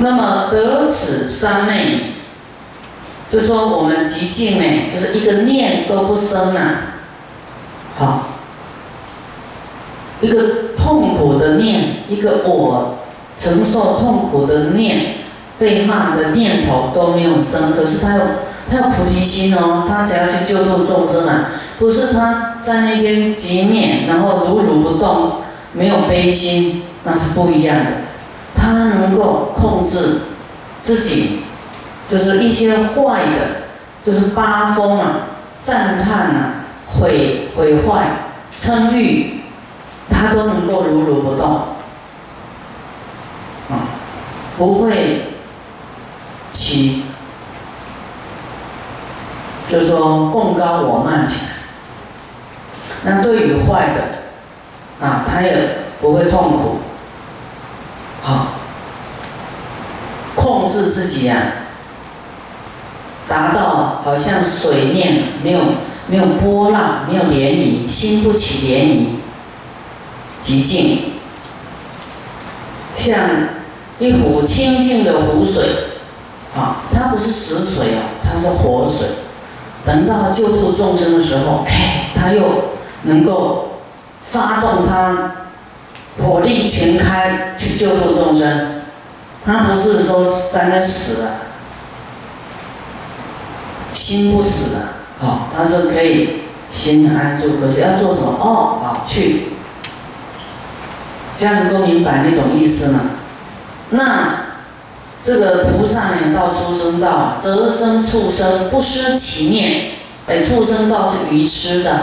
那么得此三昧，就说我们极静呢，就是一个念都不生啊，好，一个痛苦的念，一个我承受痛苦的念，被骂的念头都没有生，可是他有他有菩提心哦，他才要去救度众生啊，不是他在那边极念，然后如如不动，没有悲心，那是不一样的。他能够控制自己，就是一些坏的，就是发疯啊、赞叹啊、毁毁坏、嗔欲，他都能够如如不动，啊，不会起，就说共高我慢起来。那对于坏的，啊，他也不会痛苦。好，控制自己啊，达到好像水面没有没有波浪，没有涟漪，心不起涟漪，极静，像一壶清净的湖水，啊，它不是死水哦，它是活水。等到救度众生的时候，哎，它又能够发动它。火力全开去救度众生，他不是说在那死了，心不死了，好，他是可以心安住，可是要做什么？哦，好去，这样能够明白那种意思吗？那这个菩萨呢，到出生道，则生畜生，不失其念。哎，畜生道是愚痴的，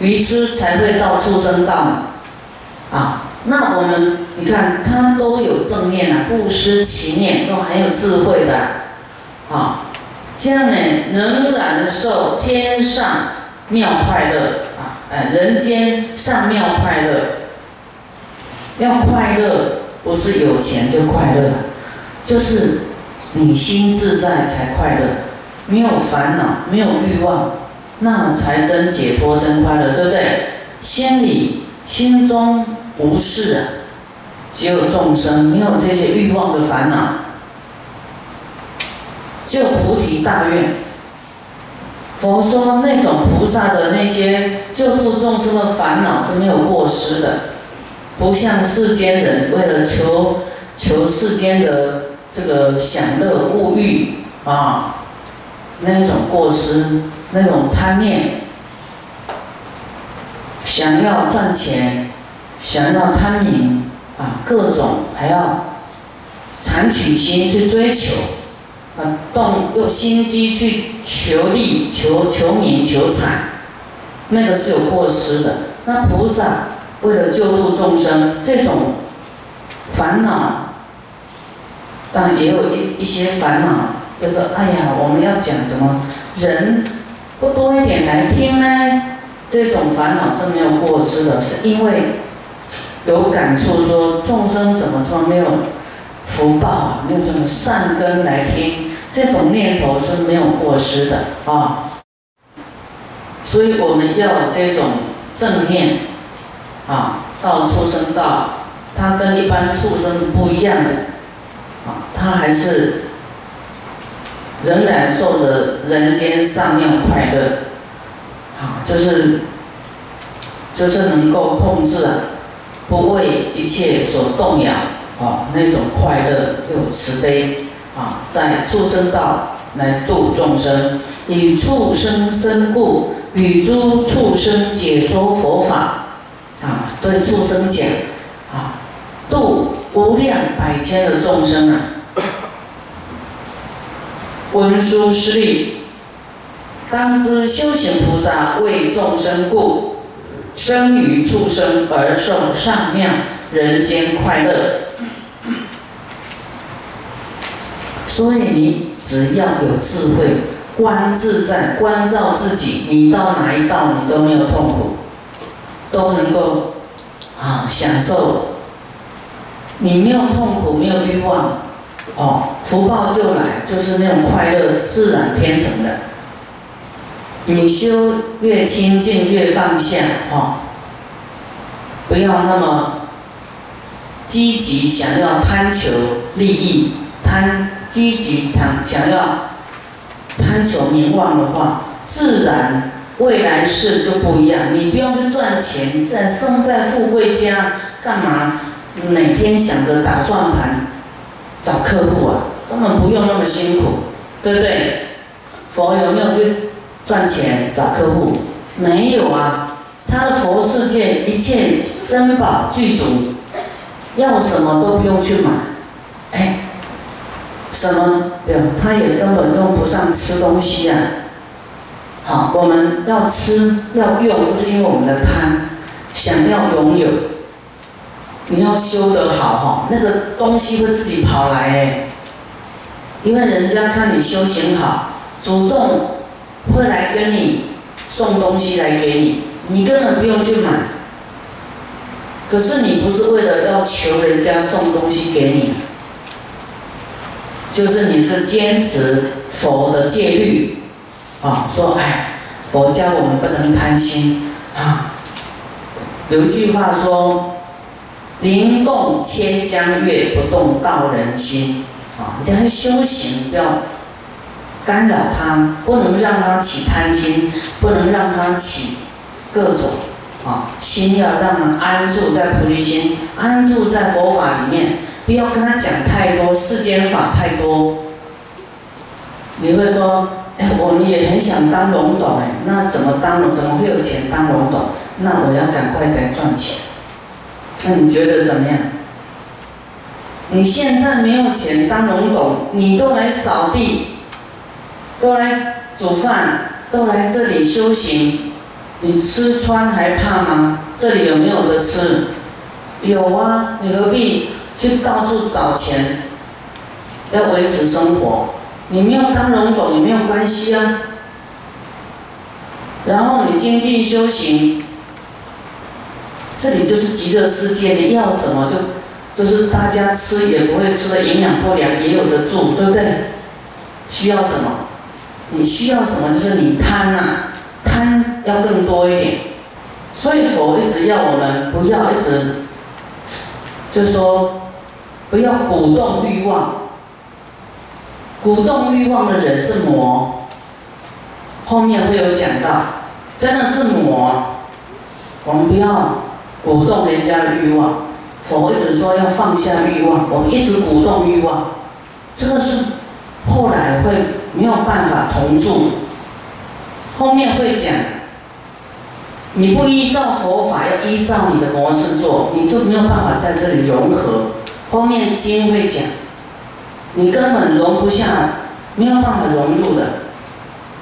愚痴才会到畜生道嘛，啊。那我们你看，他都有正念啊，不失其念，都很有智慧的，啊，这样呢，仍然受天上妙快乐啊，哎，人间上妙快乐，要快乐不是有钱就快乐，就是你心自在才快乐，没有烦恼，没有欲望，那才真解脱，真快乐，对不对？心里心中。无事啊，只有众生，没有这些欲望的烦恼，只有菩提大愿。佛说那种菩萨的那些救度众生的烦恼是没有过失的，不像世间人为了求求世间的这个享乐物欲啊，那种过失，那种贪念，想要赚钱。想要贪名啊，各种还要残取心去追求，啊，动用心机去求利、求求名、求财，那个是有过失的。那菩萨为了救度众生，这种烦恼，但也有一一些烦恼，就说：哎呀，我们要讲怎么人不多一点来听呢？这种烦恼是没有过失的，是因为。有感触说众生怎么说没有福报，没有这种善根来听，这种念头是没有过失的啊。所以我们要这种正念啊，到畜生道，它跟一般畜生是不一样的啊，它还是仍然受着人间上妙快乐啊，就是就是能够控制啊。不为一切所动摇，啊，那种快乐又慈悲，啊，在畜生道来度众生，以畜生身故，与诸畜生解说佛法，啊，对畜生讲，啊，度无量百千的众生啊，文殊师利，当知修行菩萨为众生故。生于畜生而受上妙人间快乐，所以你只要有智慧，观自在，关照自己，你到哪一道你都没有痛苦，都能够啊享受。你没有痛苦，没有欲望，哦，福报就来，就是那种快乐，自然天成的。你修越清净越放下哦，不要那么积极想要贪求利益贪积极贪想要贪求名望的话，自然未来世就不一样。你不用去赚钱，你自然生在富贵家，干嘛每天想着打算盘找客户啊？根本不用那么辛苦，对不对？佛有没有去赚钱找客户？没有啊，他的佛世界一切珍宝具足，要什么都不用去买，哎，什么不用，他也根本用不上吃东西啊。好，我们要吃要用，就是因为我们的贪，想要拥有，你要修得好哈，那个东西会自己跑来哎，因为人家看你修行好。主动会来跟你送东西来给你，你根本不用去买。可是你不是为了要求人家送东西给你，就是你是坚持佛的戒律，啊，说哎，佛教我们不能贪心啊。有一句话说：“灵动千江月，不动道人心。”啊，你要修行，不要。干扰他，不能让他起贪心，不能让他起各种啊心，要让他安住在菩提心，安住在佛法里面，不要跟他讲太多世间法太多。你会说，哎，我们也很想当龙董，哎，那怎么当？怎么会有钱当龙董？那我要赶快来赚钱。那你觉得怎么样？你现在没有钱当龙董，你都来扫地。都来煮饭，都来这里修行，你吃穿还怕吗？这里有没有的吃？有啊，你何必去到处找钱？要维持生活，你没有当龙狗也没有关系啊。然后你精进修行，这里就是极乐世界，你要什么就，就是大家吃也不会吃的营养不良，也有的住，对不对？需要什么？你需要什么？就是你贪呐，贪要更多一点。所以佛一直要我们不要一直，就说不要鼓动欲望。鼓动欲望的人是魔，后面会有讲到，真的是魔。我们不要鼓动人家的欲望。佛一直说要放下欲望，我们一直鼓动欲望，这个是后来会。没有办法同住，后面会讲，你不依照佛法，要依照你的模式做，你就没有办法在这里融合。后面经会讲，你根本容不下，没有办法融入的，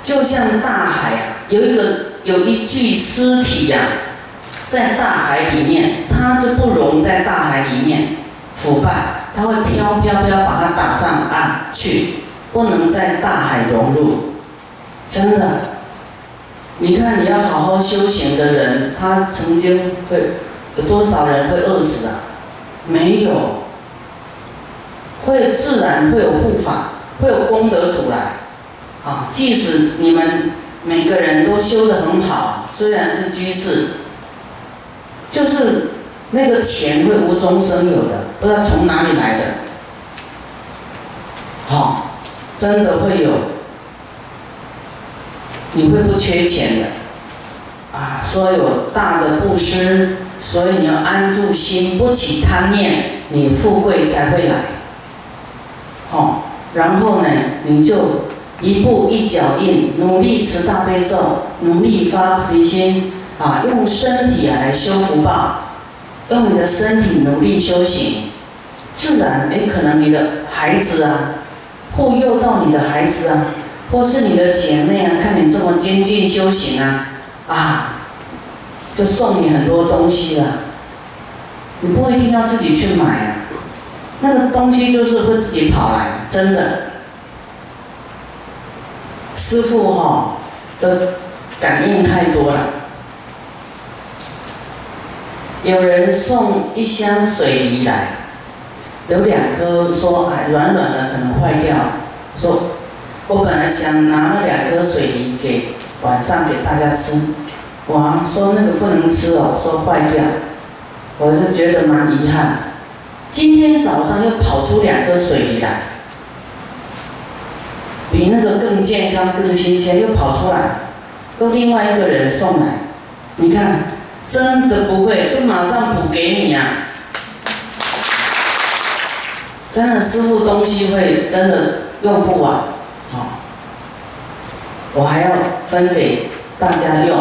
就像大海啊，有一个有一具尸体呀，在大海里面，它就不融在大海里面腐败，它会飘飘飘，把它打上岸去。不能在大海融入，真的。你看，你要好好修行的人，他曾经会有多少人会饿死啊？没有，会自然会有护法，会有功德主来。啊，即使你们每个人都修得很好，虽然是居士，就是那个钱会无中生有的，不知道从哪里来的。好。真的会有，你会不缺钱的，啊，说有大的布施，所以你要安住心，不起贪念，你富贵才会来。好，然后呢，你就一步一脚印，努力持大悲咒，努力发菩提心，啊，用身体啊来修福报，用你的身体努力修行，自然，哎，可能你的孩子啊。护佑到你的孩子啊，或是你的姐妹啊，看你这么精进修行啊，啊，就送你很多东西了。你不一定要自己去买啊，那个东西就是会自己跑来，真的。师傅哈的感应太多了，有人送一箱水泥来。有两颗说哎软软的可能坏掉，说我本来想拿那两颗水泥给晚上给大家吃，哇说那个不能吃哦，说坏掉，我就觉得蛮遗憾。今天早上又跑出两颗水泥来，比那个更健康、更新鲜，又跑出来，又另外一个人送来，你看，真的不会，就马上补给你呀。真的，师傅东西会真的用不完，好，我还要分给大家用。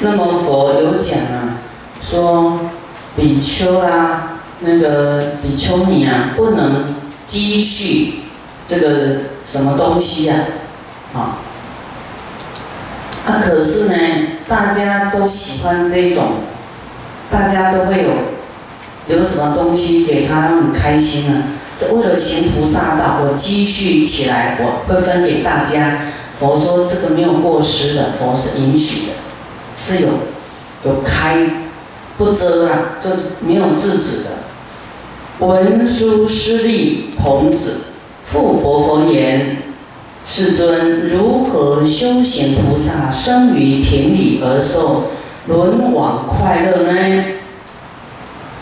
那么佛有讲啊，说比丘啊，那个比丘尼啊，不能积蓄这个什么东西呀，啊，啊，可是呢，大家都喜欢这种，大家都会有。有什么东西给他很开心啊？这为了行菩萨道，我积蓄起来，我会分给大家。佛说这个没有过失的，佛是允许的，是有有开不遮啊，就没有制止的。文殊师利童子复佛佛言：世尊，如何修行菩萨生于田里而受轮往快乐呢？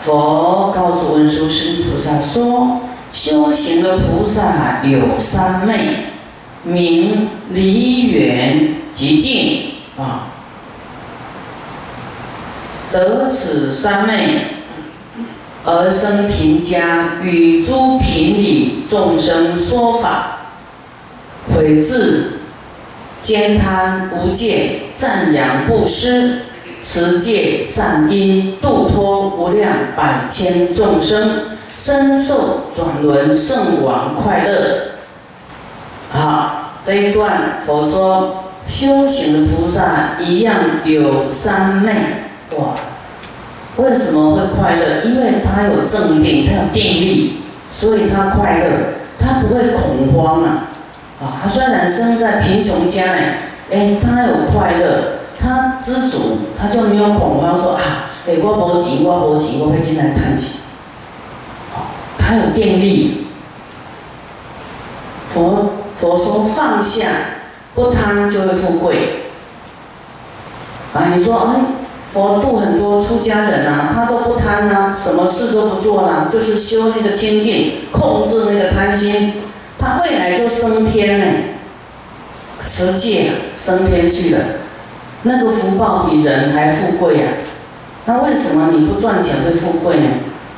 佛告诉文殊师利菩萨说：“修行的菩萨有三昧，名离远极静啊。得此三昧，而生贫家，与诸贫里众生说法，毁自兼贪无戒，赞扬布施。”持戒善因，度脱无量百千众生，身受转轮圣王快乐。好，这一段佛说修行的菩萨一样有三昧。哇，为什么会快乐？因为他有正定，他有定力，所以他快乐，他不会恐慌啊。啊，他虽然生在贫穷家哎，哎，他有快乐。知足，他就没有恐慌，说啊，哎，我无钱，我无钱，我会进来贪钱。他有定力。佛佛说放下，不贪就会富贵。啊，你说，哎，佛度很多出家人啊，他都不贪啊，什么事都不做啦，就是修那个清净，控制那个贪心，他未来就升天呢，持戒升天去了。那个福报比人还富贵呀，那为什么你不赚钱会富贵呢？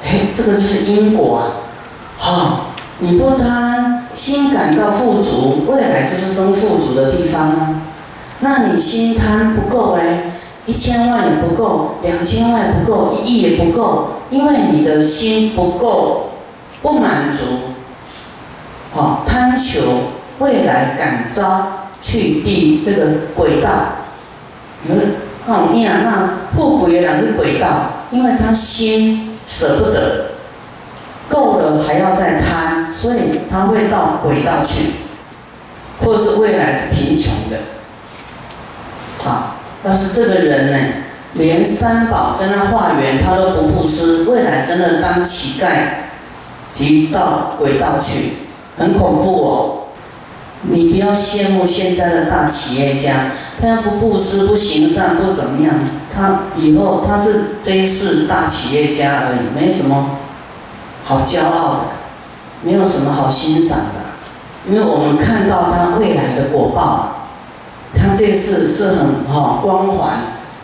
嘿，这个就是因果啊！好，你不贪，心感到富足，未来就是生富足的地方啊。那你心贪不够嘞，一千万也不够，两千万不够，一亿也不够，因为你的心不够，不满足，好贪求未来感召去地那个轨道。有哦，你啊，那富贵的人去轨道，因为他心舍不得，够了还要再贪，所以他会到轨道去，或是未来是贫穷的。好，但是这个人呢，连三宝跟他化缘他都不布施，未来真的当乞丐，即到轨道去，很恐怖哦。你不要羡慕现在的大企业家。他要不布施、不行善、不怎么样，他以后他是这一世大企业家而已，没什么好骄傲的，没有什么好欣赏的，因为我们看到他未来的果报，他这一世是很哈光环，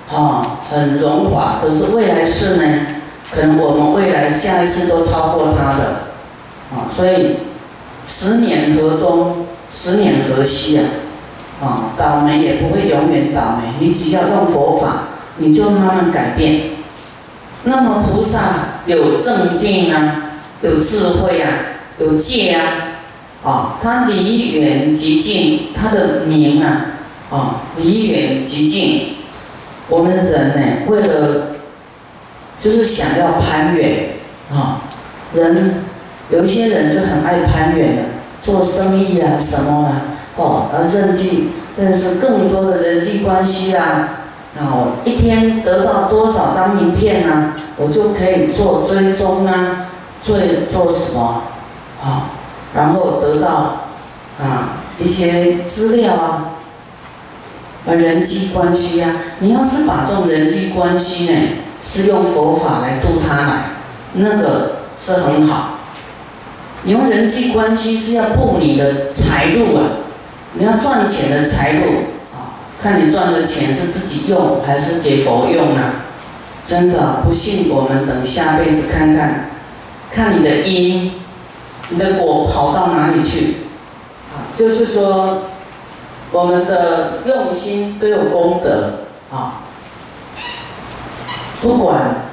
哈很荣华，可是未来世呢，可能我们未来下一世都超过他的，啊，所以十年河东，十年河西啊。啊，倒霉也不会永远倒霉。你只要用佛法，你就慢慢改变。那么菩萨有正定啊，有智慧啊，有戒啊，啊，他离远极近，他的名啊，啊，离远极近。我们人呢，为了就是想要攀远啊，人有一些人就很爱攀远的，做生意啊什么啦。哦，而认际认识更多的人际关系啊，然后一天得到多少张名片呢？我就可以做追踪啊，做做什么啊？然后得到啊一些资料啊，啊人际关系啊，你要是把这种人际关系呢，是用佛法来度他来，那个是很好。你用人际关系是要布你的财路啊，你要赚钱的财路啊，看你赚的钱是自己用还是给佛用啊？真的不信，我们等下辈子看看，看你的因，你的果跑到哪里去？啊，就是说，我们的用心都有功德啊，不管。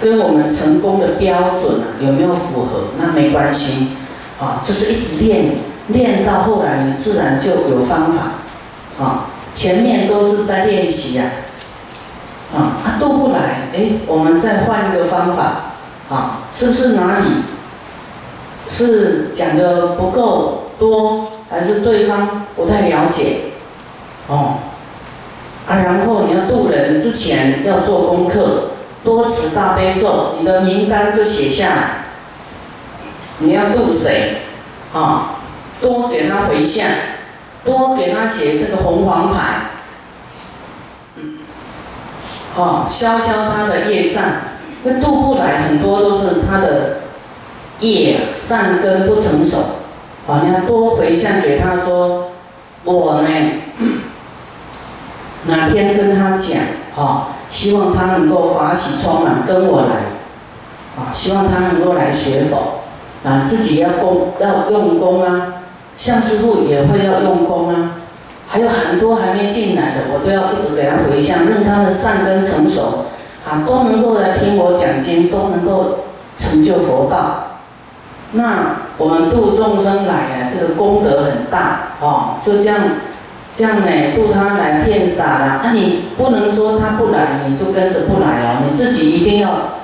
跟我们成功的标准啊有没有符合？那没关系，啊，就是一直练，练到后来你自然就有方法，啊，前面都是在练习呀，啊，他渡不来，哎，我们再换一个方法，啊，是不是哪里是讲的不够多，还是对方不太了解？哦，啊，然后你要渡人之前要做功课。多持大悲咒，你的名单就写下来。你要渡谁？啊，多给他回向，多给他写这个红黄牌。嗯，好，消消他的业障。那渡不来，很多都是他的业善根不成熟。啊，你要多回向给他说，我呢，哪天跟他讲，啊。希望他能够法喜充满，跟我来，啊，希望他能够来学佛，啊，自己要功要用功啊，向师傅也会要用功啊，还有很多还没进来的，我都要一直给他回向，让他的善根成熟，啊，都能够来听我讲经，都能够成就佛道。那我们度众生来啊，这个功德很大，哦，就这样。这样呢，渡他来骗傻了。那你不能说他不来，你就跟着不来哦。你自己一定要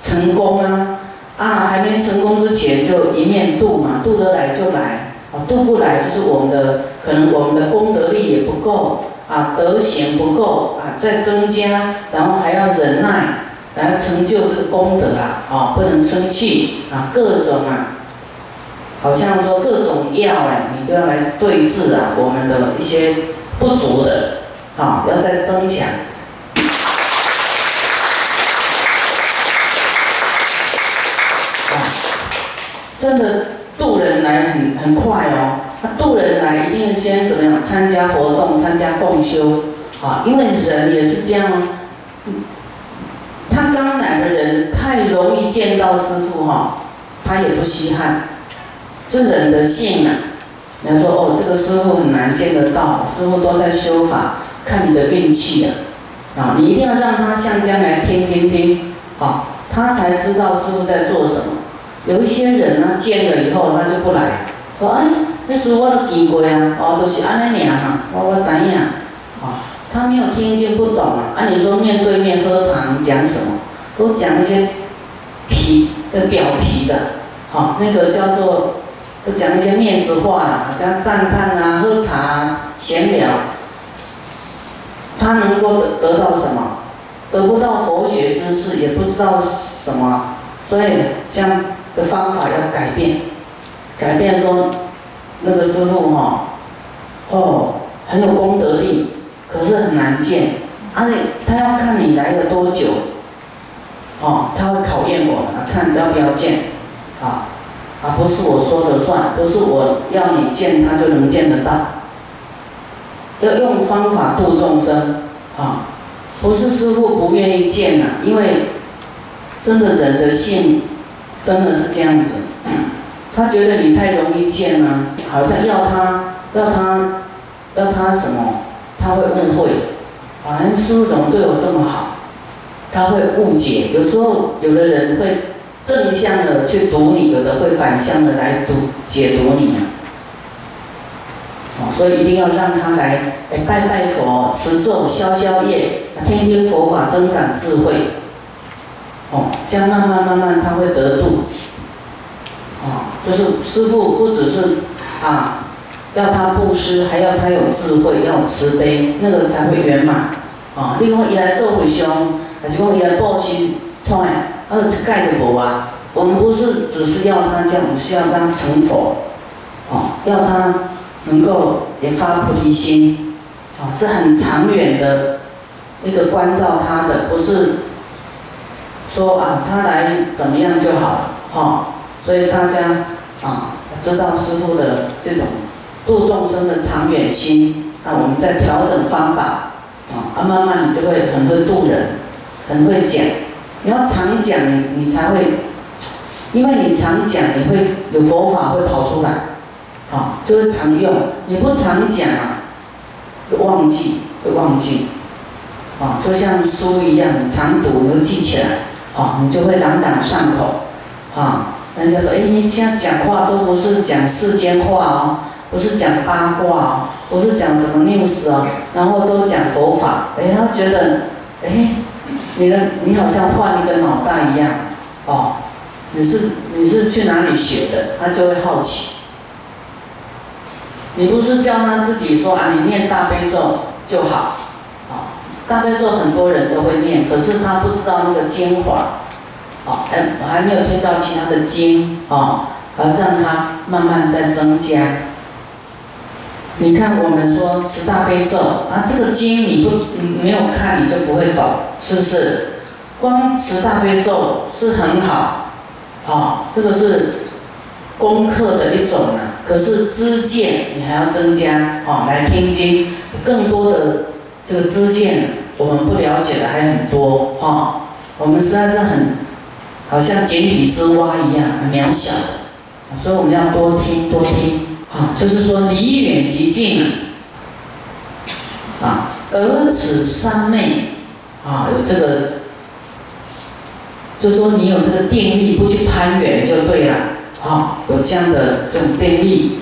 成功啊！啊，还没成功之前就一面度嘛，度得来就来。啊，渡不来就是我们的可能我们的功德力也不够啊，德行不够啊，再增加，然后还要忍耐，来成就这个功德啊！啊，不能生气啊，各种啊。好像说各种药哎，你都要来对治啊，我们的一些不足的，啊，要再增强。啊，真的渡人来很很快哦，他渡人来一定先怎么样？参加活动，参加共修，啊，因为人也是这样哦，他刚来的人太容易见到师傅哈，他也不稀罕。这人的性啊，人家说哦，这个师傅很难见得到，师傅都在修法，看你的运气啊，啊，你一定要让他向将来听听听，啊，他才知道师傅在做什么。有一些人呢，见了以后他就不来，说哎，那师傅我都见过啊，哦，都是安尼样嘛，我我知影，啊，他没有听见不懂啊，按你说面对面喝茶讲什么，都讲一些皮的表皮的，好，那个叫做。都讲一些面子话啦，跟他赞叹啊，喝茶啊闲聊，他能够得得到什么？得不到佛学知识，也不知道什么，所以这样的方法要改变，改变说那个师傅哈，哦，很有功德力，可是很难见，而且他要看你来了多久，哦，他会考验我，看要不要见，啊。啊，不是我说了算，不是我要你见他就能见得到，要用方法度众生啊，不是师傅不愿意见呐，因为真的人的性真的是这样子，他觉得你太容易见了，好像要他要他要他什么，他会误会，啊，师傅怎么对我这么好，他会误解，有时候有的人会。正向的去读你，有的会反向的来读解读你啊。所以一定要让他来，哎，拜拜佛，持咒消消业，听听佛法，增长智慧。哦，这样慢慢慢慢他会得度。哦，就是师傅不只是啊，要他布施，还要他有智慧，要慈悲，那个才会圆满。啊，另外一来做回凶，还是讲伊来报心创哎。二盖的佛啊，我们不是只是要他这样，需要他成佛，哦，要他能够也发菩提心，啊，是很长远的一个关照他的，不是说啊他来怎么样就好了，哈，所以大家啊，知道师傅的这种度众生的长远心，那我们在调整方法啊，啊，慢慢你就会很会度人，很会讲。你要常讲，你你才会，因为你常讲，你会有佛法会跑出来，啊，就会常用。你不常讲啊，会忘记，会忘记，啊，就像书一样，你常读，你会记起来，啊，你就会朗朗上口，啊，人家说，哎，你现在讲话都不是讲世间话哦，不是讲八卦哦，不是讲什么 news 哦，然后都讲佛法，哎，他觉得，哎。你的你好像换一个脑袋一样，哦，你是你是去哪里学的？他就会好奇。你不是叫他自己说啊，你念大悲咒就好，大悲咒很多人都会念，可是他不知道那个精华，啊，哎，我还没有听到其他的经，啊，要让他慢慢在增加。你看，我们说持大悲咒啊，这个经你不没有看你就不会懂，是不是？光持大悲咒是很好，啊，这个是功课的一种呢。可是知见你还要增加，啊，来听经，更多的这个知见我们不了解的还很多，哈。我们实在是很，好像井底之蛙一样，很渺小，所以我们要多听多听。啊，就是说离远即近啊，儿子三昧啊，有这个，就说你有这个定力，不去攀缘就对了，啊，有这样的这种定力